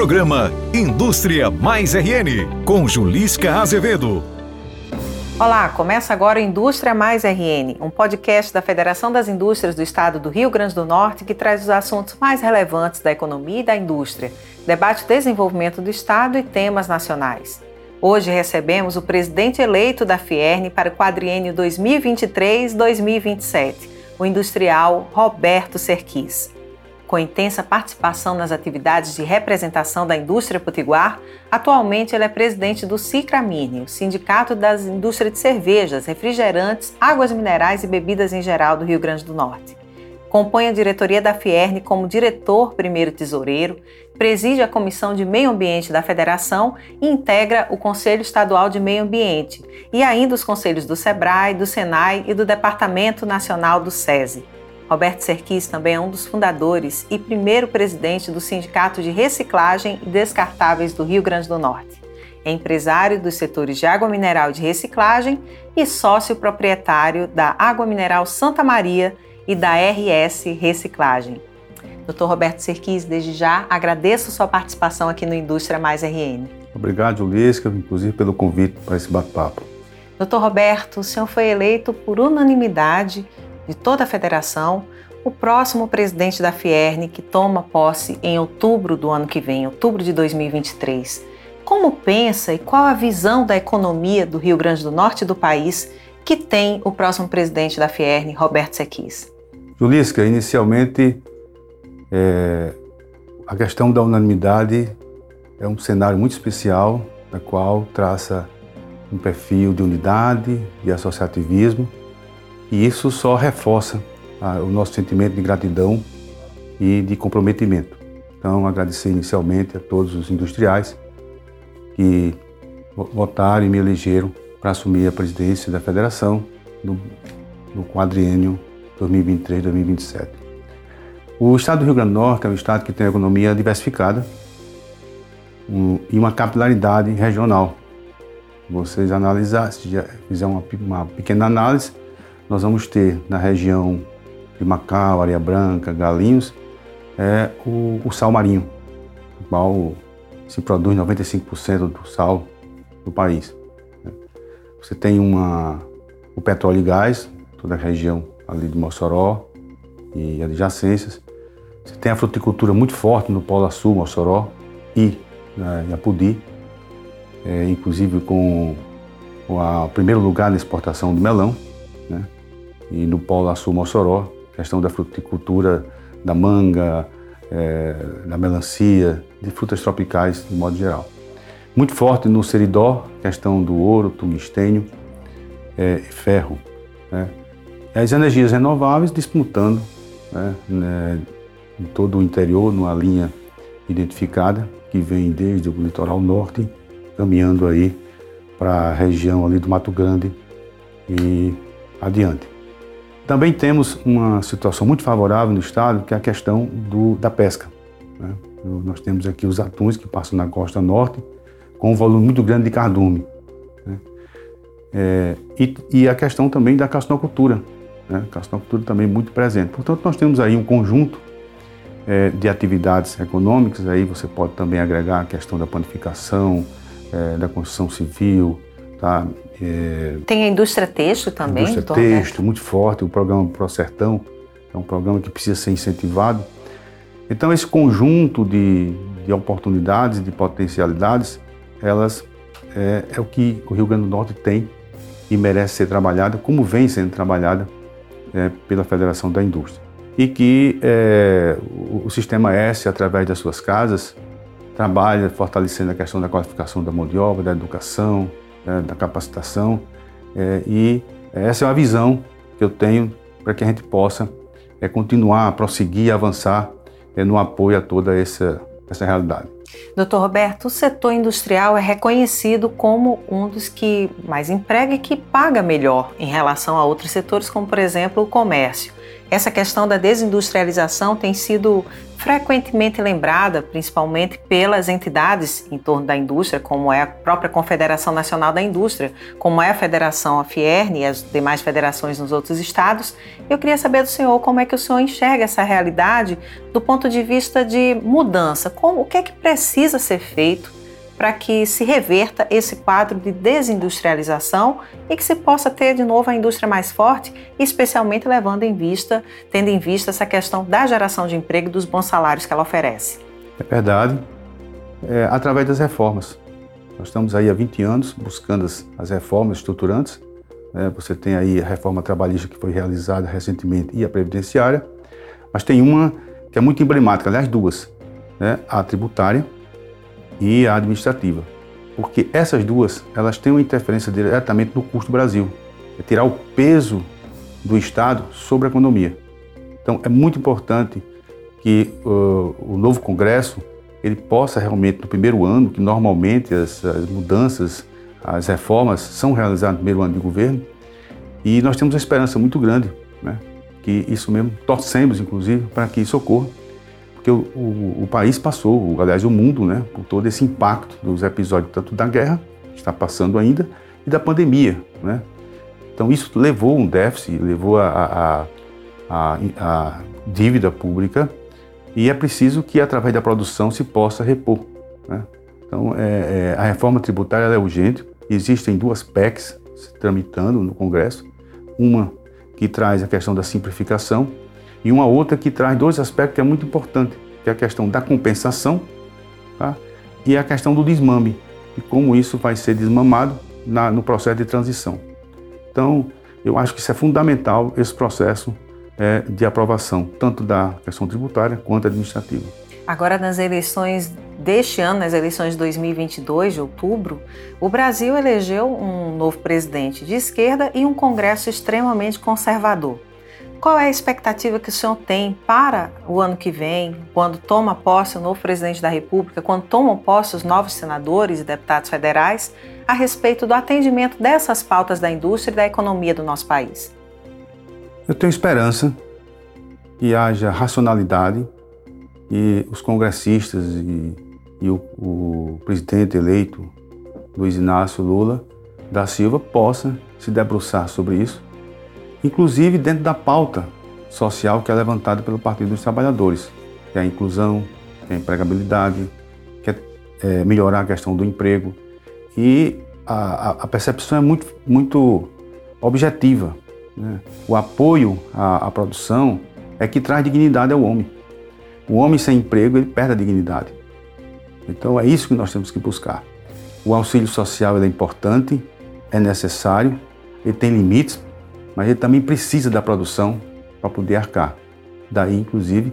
Programa Indústria Mais RN, com Julisca Azevedo. Olá, começa agora Indústria Mais RN, um podcast da Federação das Indústrias do Estado do Rio Grande do Norte que traz os assuntos mais relevantes da economia e da indústria, debate o desenvolvimento do Estado e temas nacionais. Hoje recebemos o presidente eleito da Fierne para o quadriênio 2023-2027, o industrial Roberto Serquis. Com intensa participação nas atividades de representação da indústria potiguar, atualmente ele é presidente do Cicramine, o Sindicato das Indústrias de Cervejas, Refrigerantes, Águas Minerais e Bebidas em geral do Rio Grande do Norte. Compõe a diretoria da Fierne como diretor primeiro tesoureiro, preside a Comissão de Meio Ambiente da Federação e integra o Conselho Estadual de Meio Ambiente e ainda os conselhos do SEBRAE, do SENAI e do Departamento Nacional do SESI. Roberto Serquis também é um dos fundadores e primeiro presidente do Sindicato de Reciclagem e Descartáveis do Rio Grande do Norte. É empresário dos setores de água mineral e de reciclagem e sócio proprietário da Água Mineral Santa Maria e da RS Reciclagem. Dr. Roberto Serquis, desde já agradeço sua participação aqui no Indústria Mais RN. Obrigado, Julisca, inclusive pelo convite para esse bate-papo. Dr. Roberto, o senhor foi eleito por unanimidade de toda a federação o próximo presidente da Fierne, que toma posse em outubro do ano que vem, outubro de 2023. Como pensa e qual a visão da economia do Rio Grande do Norte do país que tem o próximo presidente da Fierne, Roberto Sequis? Julisca, inicialmente, é, a questão da unanimidade é um cenário muito especial, na qual traça um perfil de unidade, de associativismo, e isso só reforça a, o nosso sentimento de gratidão e de comprometimento. Então, agradecer inicialmente a todos os industriais que votaram e me elegeram para assumir a presidência da federação no, no quadriênio 2023-2027. O estado do Rio Grande do Norte é um estado que tem uma economia diversificada um, e uma capilaridade regional. Vocês analisar, se fizer uma, uma pequena análise, nós vamos ter na região de Macau, Areia Branca, Galinhos, é o, o sal marinho, o qual se produz 95% do sal do país. Você tem uma, o petróleo e gás, toda a região ali de Mossoró e adjacências. Você tem a fruticultura muito forte no Polo Sul, Mossoró e né, Apudi, é, inclusive com o, primeiro lugar na exportação do melão, né? E no Polo Sul, Mossoró, questão da fruticultura, da manga, é, da melancia, de frutas tropicais de modo geral. Muito forte no Seridó, questão do ouro, tungstênio é, e ferro. Né? As energias renováveis disputando né, né, em todo o interior, numa linha identificada, que vem desde o litoral norte, caminhando aí para a região ali do Mato Grande e adiante. Também temos uma situação muito favorável no estado, que é a questão do, da pesca. Né? Nós temos aqui os atuns que passam na costa norte, com um volume muito grande de cardume. Né? É, e, e, a questão também da castinocultura, né? castinocultura também muito presente. Portanto, nós temos aí um conjunto é, de atividades econômicas, aí você pode também agregar a questão da planificação, é, da construção civil, tá? É, Tem a indústria texto também? Indústria texto, muito forte, o programa Pro Sertão é um programa que precisa ser incentivado. Então, esse conjunto de, de oportunidades, de potencialidades, elas é, é, o que o Rio Grande do Norte tem e merece ser trabalhada, como vem sendo trabalhada é, pela Federação da Indústria. E que é, o, o, Sistema S, através das suas casas, trabalha fortalecendo a questão da qualificação da mão de obra, da educação, né, da capacitação. É, e essa é uma visão que eu tenho para que a gente possa é, continuar, prosseguir, avançar é, no apoio a toda essa, essa realidade. Doutor Roberto, o setor industrial é reconhecido como um dos que mais emprega e que paga melhor em relação a outros setores, como por exemplo o comércio. Essa questão da desindustrialização tem sido frequentemente lembrada, principalmente pelas entidades em torno da indústria, como é a própria Confederação Nacional da Indústria, como é a Federação Afierne e as demais federações nos outros estados. Eu queria saber do senhor como é que o senhor enxerga essa realidade do ponto de vista de mudança. Como, o que é que precisa ser feito para que se reverta esse quadro de desindustrialização e que se possa ter de novo a indústria mais forte, especialmente levando em vista, tendo em vista essa questão da geração de emprego e dos bons salários que ela oferece. É verdade. É, através das reformas. Nós estamos aí há 20 anos buscando as, as reformas estruturantes. Né? Você tem aí a reforma trabalhista que foi realizada recentemente e a previdenciária, mas tem uma que é muito emblemática, aliás, duas, né? a tributária e a administrativa. Porque essas duas, elas têm uma interferência diretamente no custo do Brasil. É tirar o peso do Estado sobre a economia. Então, é muito importante que uh, o novo Congresso ele possa realmente, no primeiro ano, que normalmente as, as mudanças, as reformas são realizadas no primeiro ano de governo, e nós temos uma esperança muito grande, né, que isso mesmo, torcemos inclusive para que isso ocorra, porque o, o, o, país passou, aliás, o mundo, né, por todo esse impacto dos episódios, tanto da guerra, que está passando ainda, e da pandemia. Né? Então, isso levou um déficit, levou a, a, a, a dívida pública, e é preciso que, através da produção, se possa repor. Né? Então, é, é, a reforma tributária é urgente, existem duas PECs se tramitando no Congresso, uma que traz a questão da simplificação e uma outra que traz dois aspectos que é muito importante, que é a questão da compensação tá? e a questão do desmame, e como isso vai ser desmamado na, no processo de transição. Então, eu acho que isso é fundamental, esse processo é, de aprovação, tanto da questão tributária quanto administrativa. Agora, nas eleições deste ano, nas eleições de 2022, de outubro, o Brasil elegeu um novo presidente de esquerda e um Congresso extremamente conservador. Qual é a expectativa que o senhor tem para o ano que vem, quando toma posse o novo presidente da República, quando tomam posse os novos senadores e deputados federais, a respeito do atendimento dessas pautas da indústria e da economia do nosso país? Eu tenho esperança que haja racionalidade e os congressistas e, e o, o presidente eleito, Luiz Inácio Lula da Silva, possa se debruçar sobre isso inclusive dentro da pauta social que é levantada pelo Partido dos Trabalhadores, que é a inclusão, que é a empregabilidade, que é, é melhorar a questão do emprego. E a, a percepção é muito, muito objetiva. Né? O apoio à, à produção é que traz dignidade ao homem. O homem sem emprego, ele perde a dignidade. Então é isso que nós temos que buscar. O auxílio social é importante, é necessário, ele tem limites mas ele também precisa da produção para poder arcar. Daí, inclusive,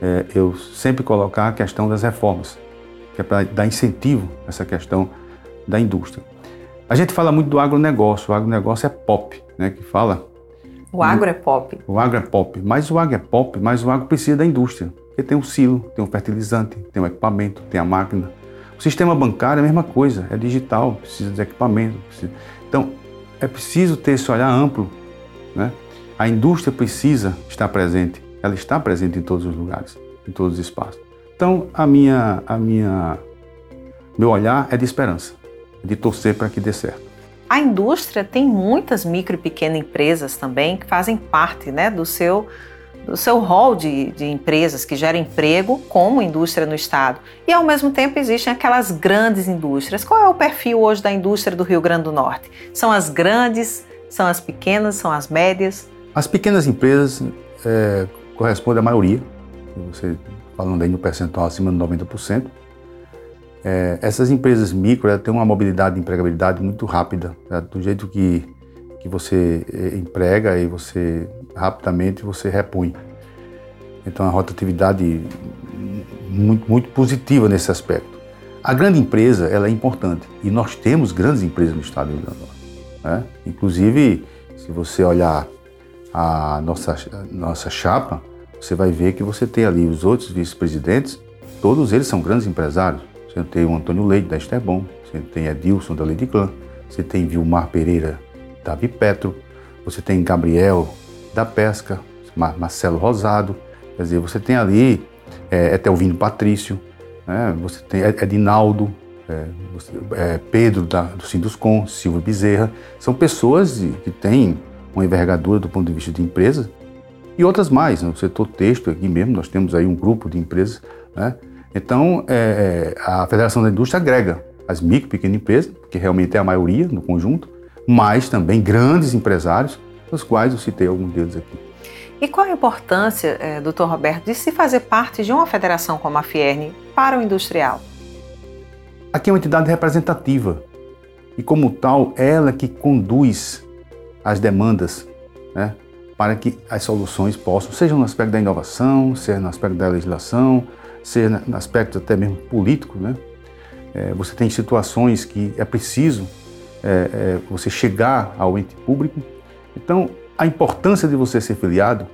é, eu sempre colocar a questão das reformas, que é para dar incentivo a essa questão da indústria. A gente fala muito do agronegócio, o agronegócio é pop, né, que fala. O agro é pop. O agro é pop, mas o agro é pop, mas o agro precisa da indústria, porque tem um silo, tem um fertilizante, tem um equipamento, tem a máquina. O sistema bancário é a mesma coisa, é digital, precisa de equipamento. Precisa... Então, é preciso ter esse olhar amplo. Né? A indústria precisa estar presente, ela está presente em todos os lugares, em todos os espaços. Então, a minha, a minha, meu olhar é de esperança, de torcer para que dê certo. A indústria tem muitas micro e pequenas empresas também que fazem parte né, do seu do seu rol de, de, empresas que geram emprego como indústria no estado. E ao mesmo tempo existem aquelas grandes indústrias. Qual é o perfil hoje da indústria do Rio Grande do Norte? São as grandes, são as pequenas, são as médias? As pequenas empresas é, correspondem à maioria, você falando aí no percentual acima de 90%. É, essas empresas micro têm uma mobilidade de empregabilidade muito rápida, né? do jeito que, que você é, emprega e você rapidamente você repõe. Então, a rotatividade muito, muito positiva nesse aspecto. A grande empresa ela é importante e nós temos grandes empresas no estado do Rio Grande do Norte. Né? Inclusive, se você olhar a nossa, nossa chapa, você vai ver que você tem ali os outros vice-presidentes, todos eles são grandes empresários. Você tem o Antônio Leite, da Esterbom, você tem Edilson, da Lady Clã, você tem Vilmar Pereira, da Bipetro, você tem Gabriel, da pesca, Marcelo Rosado, quer dizer, você tem ali é, Etelvino Patrício, né? você tem Edinaldo, é, é, Pedro da, do Sinduscom, Silvio Bezerra, são pessoas que têm uma envergadura do ponto de vista de empresa e outras mais. No setor texto aqui mesmo, nós temos aí um grupo de empresas né, Então, é, é, a Federação da Indústria agrega as micro e pequenas empresas, que realmente é a maioria no conjunto, mas também grandes empresários, dos quais eu citei alguns deles aqui. E qual a importância, é, doutor Roberto, de se fazer parte de uma federação como a Fierne para o industrial? Aqui é uma entidade representativa e, como tal, ela que conduz as demandas né, para que as soluções possam, seja no aspecto da inovação, seja no aspecto da legislação, seja no aspecto até mesmo político. Né? É, você tem situações que é preciso é, é, você chegar ao ente público. Então, a importância de você ser filiado,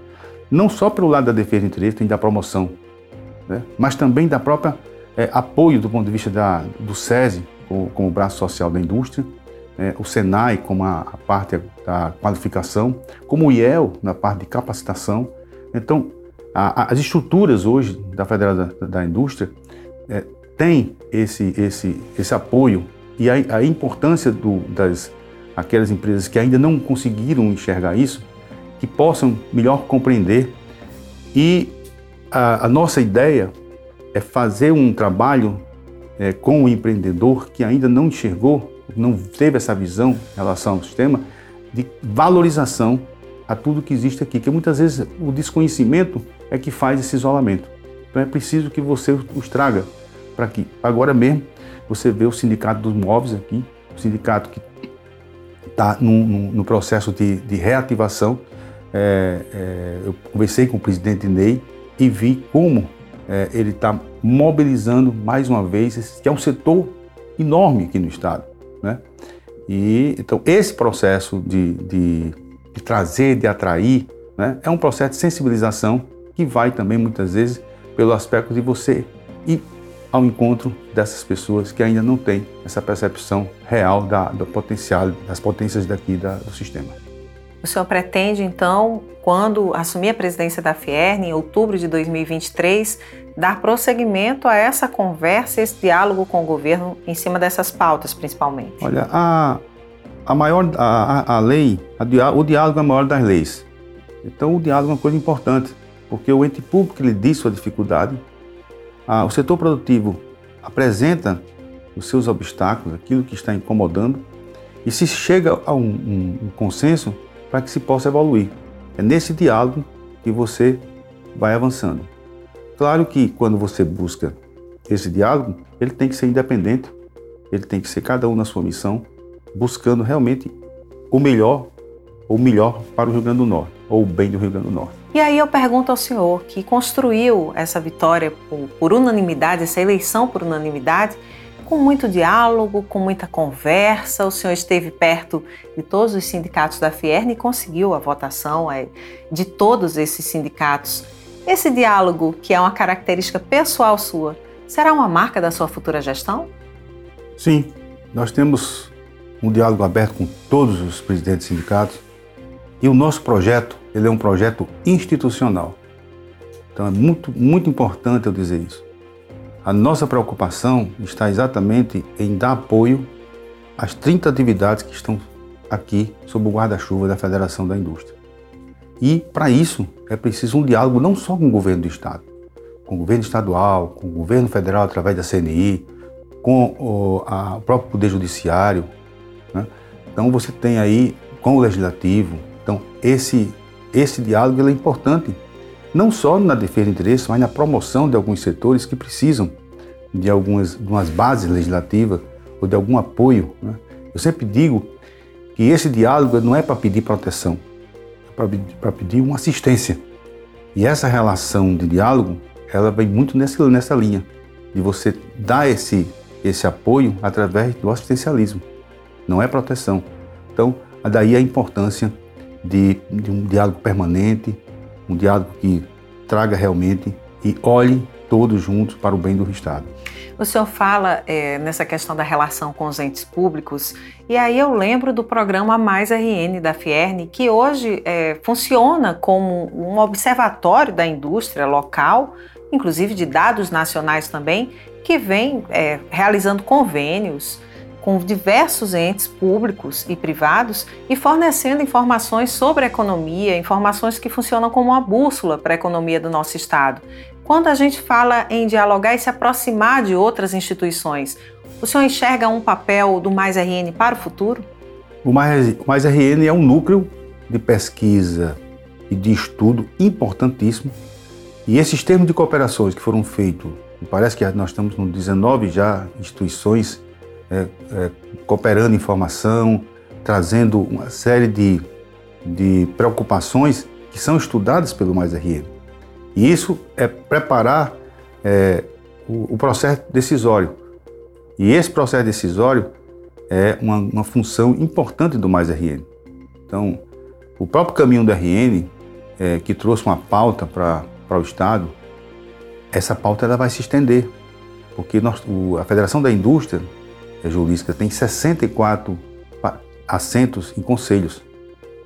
não só pelo lado da defesa de interesse e da promoção, né? mas também da própria é, apoio do ponto de vista da, do SESI, como, como braço social da indústria, é, o SENAI como a, a, parte da qualificação, como o IEL na parte de capacitação. Então, a, a, as estruturas hoje da Federação da, da Indústria é, têm esse, esse, esse apoio e a, a importância do, das aquelas empresas que ainda não conseguiram enxergar isso, que possam melhor compreender. E a, a nossa ideia é fazer um trabalho é, com o empreendedor que ainda não enxergou, não teve essa visão em relação ao sistema, de valorização a tudo que existe aqui, que muitas vezes o desconhecimento é que faz esse isolamento. Então é preciso que você os traga para que agora mesmo você vê o sindicato dos móveis aqui, o sindicato que está no, processo de, de reativação. É, é, eu conversei com o presidente Ney e vi como é, ele está mobilizando mais uma vez, que é um setor enorme aqui no Estado. Né? E, então, esse processo de, de, de trazer, de atrair, né, é um processo de sensibilização que vai também, muitas vezes, pelo aspecto de você ir ao encontro dessas pessoas que ainda não têm essa percepção real da, do potencial, das potências daqui da, do sistema. O senhor pretende, então, quando assumir a presidência da Fierne, em outubro de 2023, dar prosseguimento a essa conversa, esse diálogo com o governo em cima dessas pautas, principalmente? Olha, a, a maior, a, a lei, a, o diálogo é a maior das leis. Então, o diálogo é uma coisa importante, porque o ente público lhe diz sua dificuldade, ah, o setor produtivo apresenta os seus obstáculos, aquilo que está incomodando, e se chega a um, um, um consenso para que se possa evoluir. É nesse diálogo que você vai avançando. Claro que quando você busca esse diálogo, ele tem que ser independente, ele tem que ser cada um na sua missão, buscando realmente o melhor, o melhor para o Rio Grande do Norte, ou o bem do Rio Grande do Norte. E aí eu pergunto ao senhor, que construiu essa vitória por, por unanimidade, essa eleição por unanimidade, com muito diálogo, com muita conversa. O senhor esteve perto de todos os sindicatos da Fierne e conseguiu a votação é, de todos esses sindicatos. Esse diálogo, que é uma característica pessoal sua, será uma marca da sua futura gestão? Sim, nós temos um diálogo aberto com todos os presidentes de sindicatos e o nosso projeto ele é um projeto institucional. Então é muito, muito importante eu dizer isso. A nossa preocupação está exatamente em dar apoio às 30 atividades que estão aqui sob o guarda-chuva da Federação da Indústria. E para isso é preciso um diálogo não só com o governo do Estado, com o governo estadual, com o governo federal através da CNI, com o, a, o próprio Poder Judiciário. Né? Então você tem aí com o Legislativo. Então esse esse diálogo é importante, não só na defesa de interesses, mas na promoção de alguns setores que precisam de algumas, de umas bases legislativas ou de algum apoio. Né? Eu sempre digo que esse diálogo não é para pedir proteção, é para pedir uma assistência. E essa relação de diálogo, ela vem muito nessa, nessa linha, de você dar esse, esse apoio através do assistencialismo, não é proteção. Então, daí a importância de, de um diálogo permanente, um diálogo que traga realmente e olhe todos juntos para o bem do Estado. O senhor fala é, nessa questão da relação com os entes públicos, e aí eu lembro do programa Mais RN da Fierne, que hoje é, funciona como um observatório da indústria local, inclusive de dados nacionais também, que vem é, realizando convênios com diversos entes públicos e privados e fornecendo informações sobre a economia, informações que funcionam como uma bússola para a economia do nosso estado. Quando a gente fala em dialogar e se aproximar de outras instituições, o senhor enxerga um papel do Mais RN para o futuro? O Mais, o Mais RN é um núcleo de pesquisa e de estudo importantíssimo. E esses termos de cooperações que foram feitos, parece que nós estamos com 19 já instituições é, é, cooperando informação, trazendo uma série de, de preocupações que são estudadas pelo Mais RN. E isso é preparar é, o, o, processo decisório. E esse processo decisório é uma, uma função importante do Mais RN. Então, o próprio caminho do RN, é, que trouxe uma pauta para o Estado, essa pauta ela vai se estender, porque nós, o, a Federação da Indústria, a Julística, tem 64 assentos em conselhos.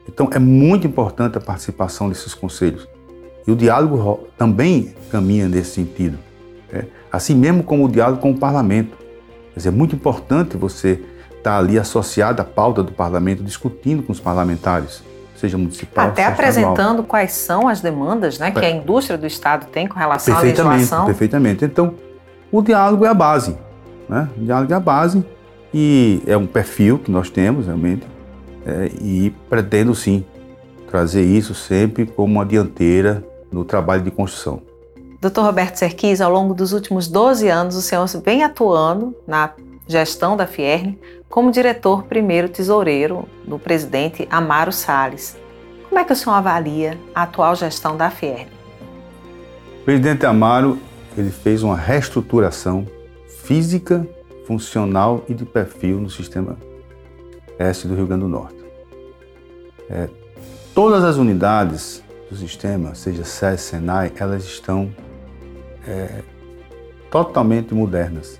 Então é muito importante a participação desses conselhos. E o diálogo também caminha nesse sentido. Né? Assim mesmo como o diálogo com o parlamento. Quer dizer, é muito importante você estar ali associado à pauta do parlamento, discutindo com os parlamentares, seja municipal, Até seja apresentando estadual. quais são as demandas né, que a indústria do Estado tem com relação à perfeitamente, legislação. Perfeitamente. Então, o diálogo é a base. Né? O diálogo é a base e é um perfil que nós temos realmente é, e pretendo sim trazer isso sempre como uma dianteira no trabalho de construção. Doutor Roberto Serquis, ao longo dos últimos 12 anos, o senhor vem atuando na gestão da Fierne como diretor primeiro tesoureiro do presidente Amaro Salles. Como é que o senhor avalia a atual gestão da Fierne? O presidente Amaro ele fez uma reestruturação física, funcional e de perfil no sistema este do Rio Grande do Norte. É, todas as unidades do sistema, seja SES, SENAI, elas estão é, totalmente modernas.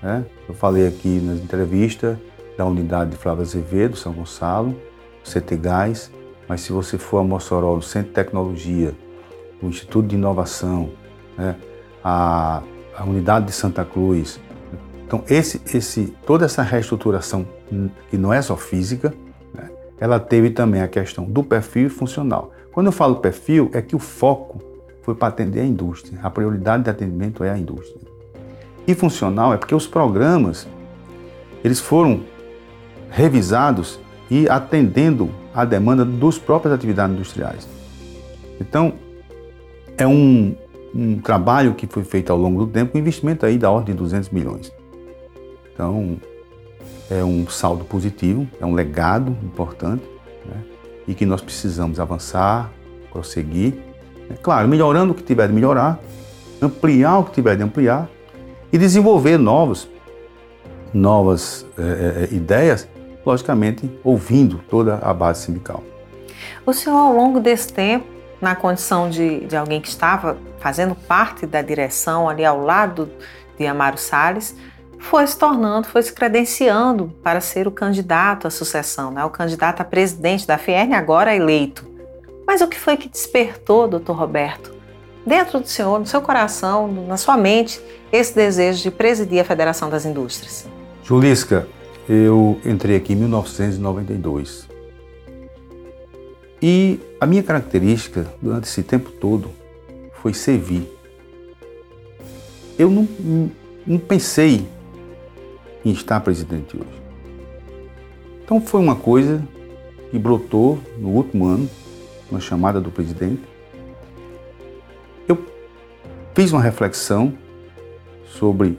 Né? Eu falei aqui na entrevista da unidade de Flávio Azevedo, São Gonçalo, CT Gás, mas se você for a Mossoró, no Centro de Tecnologia, o Instituto de Inovação, né? a, a unidade de Santa Cruz, então esse, esse, toda essa reestruturação que não é só física, né? ela teve também a questão do perfil funcional. Quando eu falo perfil, é que o foco foi para atender a indústria. A prioridade de atendimento é a indústria. E funcional é porque os programas eles foram revisados e atendendo à demanda dos próprias atividades industriais. Então, é um, um trabalho que foi feito ao longo do tempo, um investimento aí da ordem de 200 milhões. Então, é um saldo positivo, é um legado importante né? e que nós precisamos avançar, prosseguir. É claro, melhorando o que tiver de melhorar, ampliar o que tiver de ampliar e desenvolver novos, novas é, é, ideias, logicamente ouvindo toda a base sindical. O senhor, ao longo desse tempo, na condição de, de alguém que estava fazendo parte da direção ali ao lado de Amaro Salles, foi se tornando, foi se credenciando para ser o candidato à sucessão, né? o candidato a presidente da FIERN, agora eleito. Mas o que foi que despertou, doutor Roberto, dentro do senhor, no seu coração, na sua mente, esse desejo de presidir a Federação das Indústrias? Julisca, eu entrei aqui em 1992. E a minha característica durante esse tempo todo foi servir. Eu não, não pensei em estar presidente hoje. Então foi uma coisa que brotou no último ano, uma chamada do presidente. Eu fiz uma reflexão sobre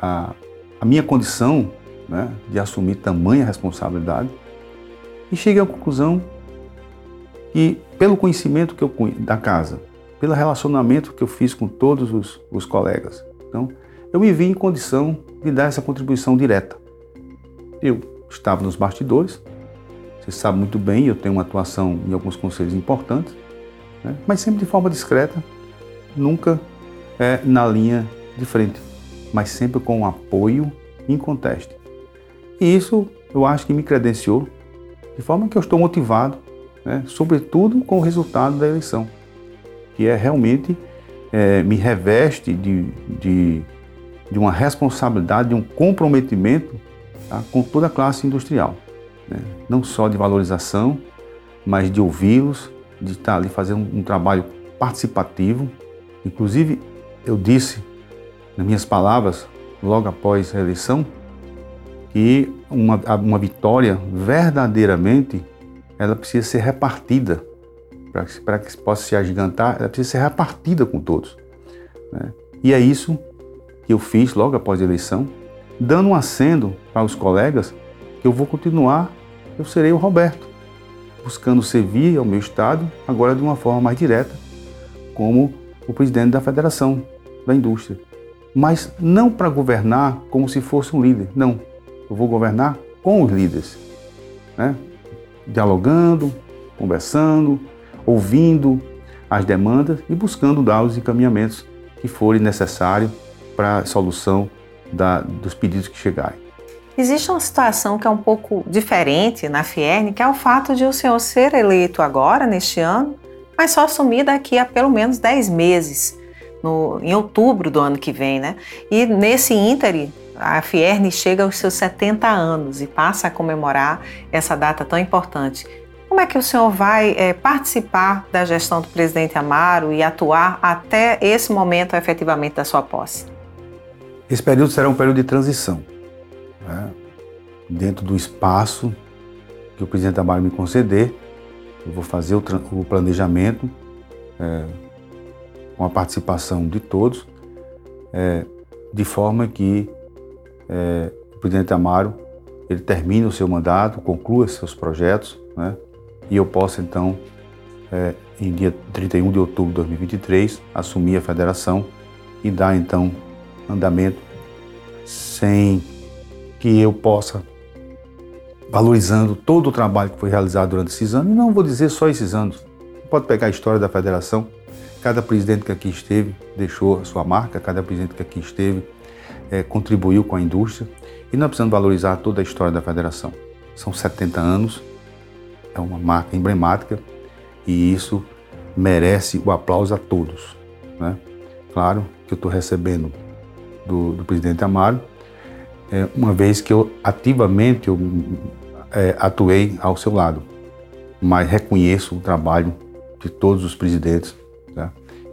a, a minha condição né, de assumir tamanha responsabilidade e cheguei à conclusão que, pelo conhecimento que eu da casa, pelo relacionamento que eu fiz com todos os, os colegas, então eu me vi em condição de dar essa contribuição direta. Eu estava nos bastidores, você sabe muito bem, eu tenho uma atuação em alguns conselhos importantes, né? mas sempre de forma discreta, nunca é, na linha de frente, mas sempre com um apoio em conteste. E isso eu acho que me credenciou de forma que eu estou motivado, né? sobretudo com o resultado da eleição, que é realmente é, me reveste de, de de uma responsabilidade, de um comprometimento tá, com toda a classe industrial. Né? Não só de valorização, mas de ouvi-los, de estar ali fazendo um, trabalho participativo Inclusive, eu disse, nas minhas palavras, logo após a eleição, que uma, uma vitória verdadeiramente ela precisa ser repartida. Para que, que possa se agigantar, ela precisa ser repartida com todos. Né? E é isso que eu fiz logo após a eleição, dando um acendo para os colegas que eu vou continuar, eu serei o Roberto, buscando servir ao meu Estado, agora de uma forma mais direta, como o presidente da Federação da Indústria. Mas não para governar como se fosse um líder, não. Eu vou governar com os líderes, né? dialogando, conversando, ouvindo as demandas e buscando dar os encaminhamentos que forem necessários para a solução da, dos pedidos que chegarem. Existe uma situação que é um pouco diferente na Fierne, que é o fato de o senhor ser eleito agora, neste ano, mas só assumir daqui a pelo menos 10 meses, no, em outubro do ano que vem, né? E nesse ínterim, a Fierne chega aos seus 70 anos e passa a comemorar essa data tão importante. Como é que o senhor vai é, participar da gestão do presidente Amaro e atuar até esse momento efetivamente da sua posse? Esse período será um período de transição. Né? Dentro do espaço que o presidente Amaro me conceder, eu vou fazer o, o planejamento é, com a participação de todos, é, de forma que é, o presidente Amaro ele termine o seu mandato, conclua seus projetos, né? e eu possa então, é, em dia 31 de outubro de 2023, assumir a federação e dar então andamento sem que eu possa valorizando todo o trabalho que foi realizado durante esses anos, e não vou dizer só esses anos. Pode pegar a história da federação, cada presidente que aqui esteve deixou a sua marca, cada presidente que aqui esteve é, contribuiu com a indústria, e nós precisamos valorizar toda a história da federação. São 70 anos, é uma marca emblemática e isso merece o aplauso a todos. Né? Claro que eu estou recebendo do, do, presidente Amaro, é, uma vez que eu ativamente eu, é, atuei ao seu lado, mas reconheço o trabalho de todos os presidentes tá?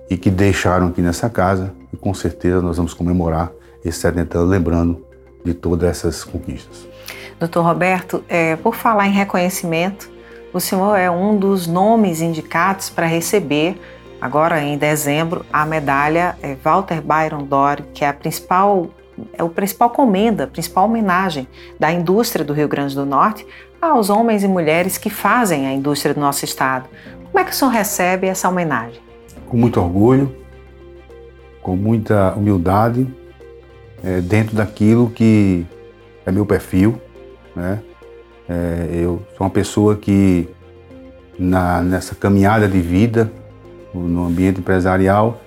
e que deixaram aqui nessa casa e com certeza nós vamos comemorar esse 70 anos lembrando de todas essas conquistas. Doutor Roberto, é, por falar em reconhecimento, o senhor é um dos nomes indicados para receber, agora em dezembro, a medalha é, Walter Byron Dory, que é a principal é o principal comenda, a principal homenagem da indústria do Rio Grande do Norte aos homens e mulheres que fazem a indústria do nosso estado. Como é que o senhor recebe essa homenagem? Com muito orgulho, com muita humildade, é, dentro daquilo que é meu perfil, né? É, eu sou uma pessoa que, na, nessa caminhada de vida, no ambiente empresarial,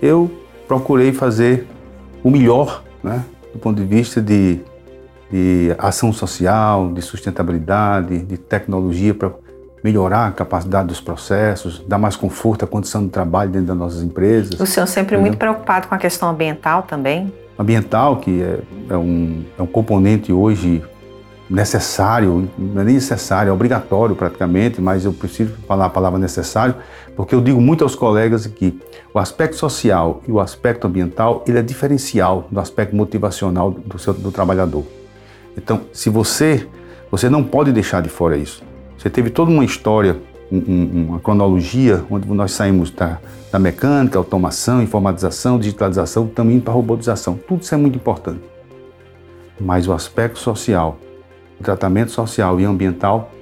eu procurei fazer o melhor, né, do ponto de vista de, de ação social, de sustentabilidade, de tecnologia para melhorar a capacidade dos processos, dar mais conforto à condição de trabalho dentro das nossas empresas. O senhor sempre muito preocupado com a questão ambiental também? Ambiental, que é, é, um, é um componente hoje necessário, não é nem necessário, é obrigatório praticamente, mas eu preciso falar a palavra necessário, porque eu digo muito aos colegas que o aspecto social e o aspecto ambiental, ele é diferencial do aspecto motivacional do, seu, do trabalhador. Então, se você, você não pode deixar de fora isso. Você teve toda uma história, um, uma cronologia, onde nós saímos da, da mecânica, automação, informatização, digitalização, também para robotização. Tudo isso é muito importante. Mas o aspecto social o tratamento social e ambiental,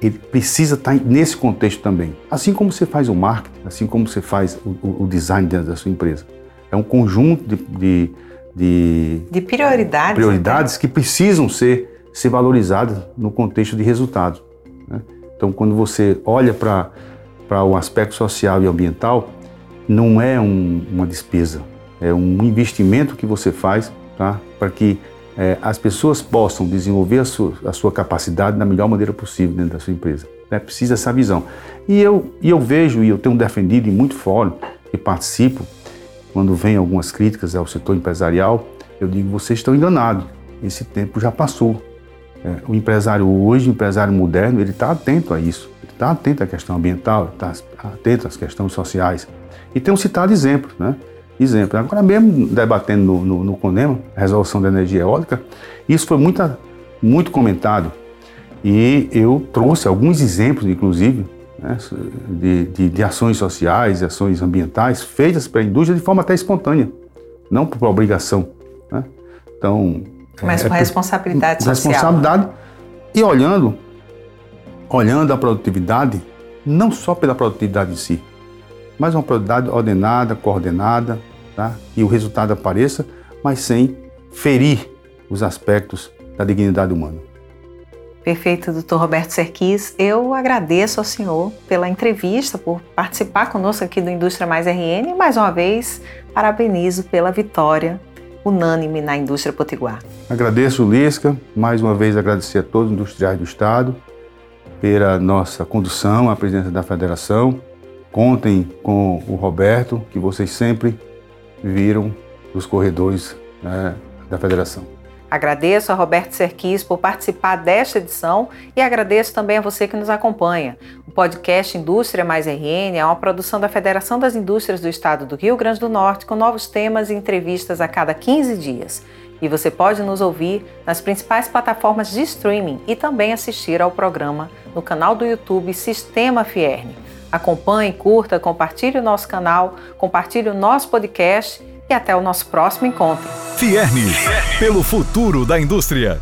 ele precisa estar nesse contexto também. Assim como você faz o marketing, assim como você faz o, o design dentro da sua empresa. É um conjunto de, de, de, de prioridades, prioridades né? que precisam ser, ser valorizadas no contexto de resultados. Né? Então, quando você olha para o aspecto social e ambiental, não é um, uma despesa, é um investimento que você faz tá? para que é, as pessoas possam desenvolver a sua, a sua, capacidade da melhor maneira possível dentro da sua empresa. É Precisa essa visão. E eu, e eu vejo, e eu tenho defendido em muito fórum, e participo, quando vem algumas críticas ao setor empresarial, eu digo, vocês estão enganados, esse tempo já passou. É, o empresário hoje, o empresário moderno, ele está atento a isso, ele está atento à questão ambiental, está atento às questões sociais. E tenho citado exemplos, né? Exemplo. Agora mesmo debatendo no, no, no CONEMA, a resolução da energia eólica, isso foi muito, muito comentado. E eu trouxe alguns exemplos, inclusive, né, de, de, de, ações sociais, ações ambientais feitas pela indústria de forma até espontânea, não por obrigação. Né? Então, mas é, com é, responsabilidade social. Responsabilidade e olhando, olhando a produtividade, não só pela produtividade em si, mas uma produtividade ordenada, coordenada, tá? e o resultado apareça, mas sem ferir os aspectos da dignidade humana. Perfeito, doutor Roberto Serquis. Eu agradeço ao senhor pela entrevista, por participar conosco aqui do Indústria Mais RN e mais uma vez parabenizo pela vitória unânime na indústria potiguar. Agradeço, Lisca, mais uma vez agradecer a todos os industriais do Estado pela nossa condução à presidência da federação. Contem com o Roberto, que vocês sempre viram nos corredores né, da federação. Agradeço a Roberto Serquis por participar desta edição e agradeço também a você que nos acompanha. O podcast Indústria Mais RN é uma produção da Federação das Indústrias do Estado do Rio Grande do Norte com novos temas e entrevistas a cada 15 dias. E você pode nos ouvir nas principais plataformas de streaming e também assistir ao programa no canal do YouTube Sistema Fierne. Acompanhe, curta, compartilhe o nosso canal, compartilhe o nosso podcast e até o nosso próximo encontro. Fierne, pelo futuro da indústria.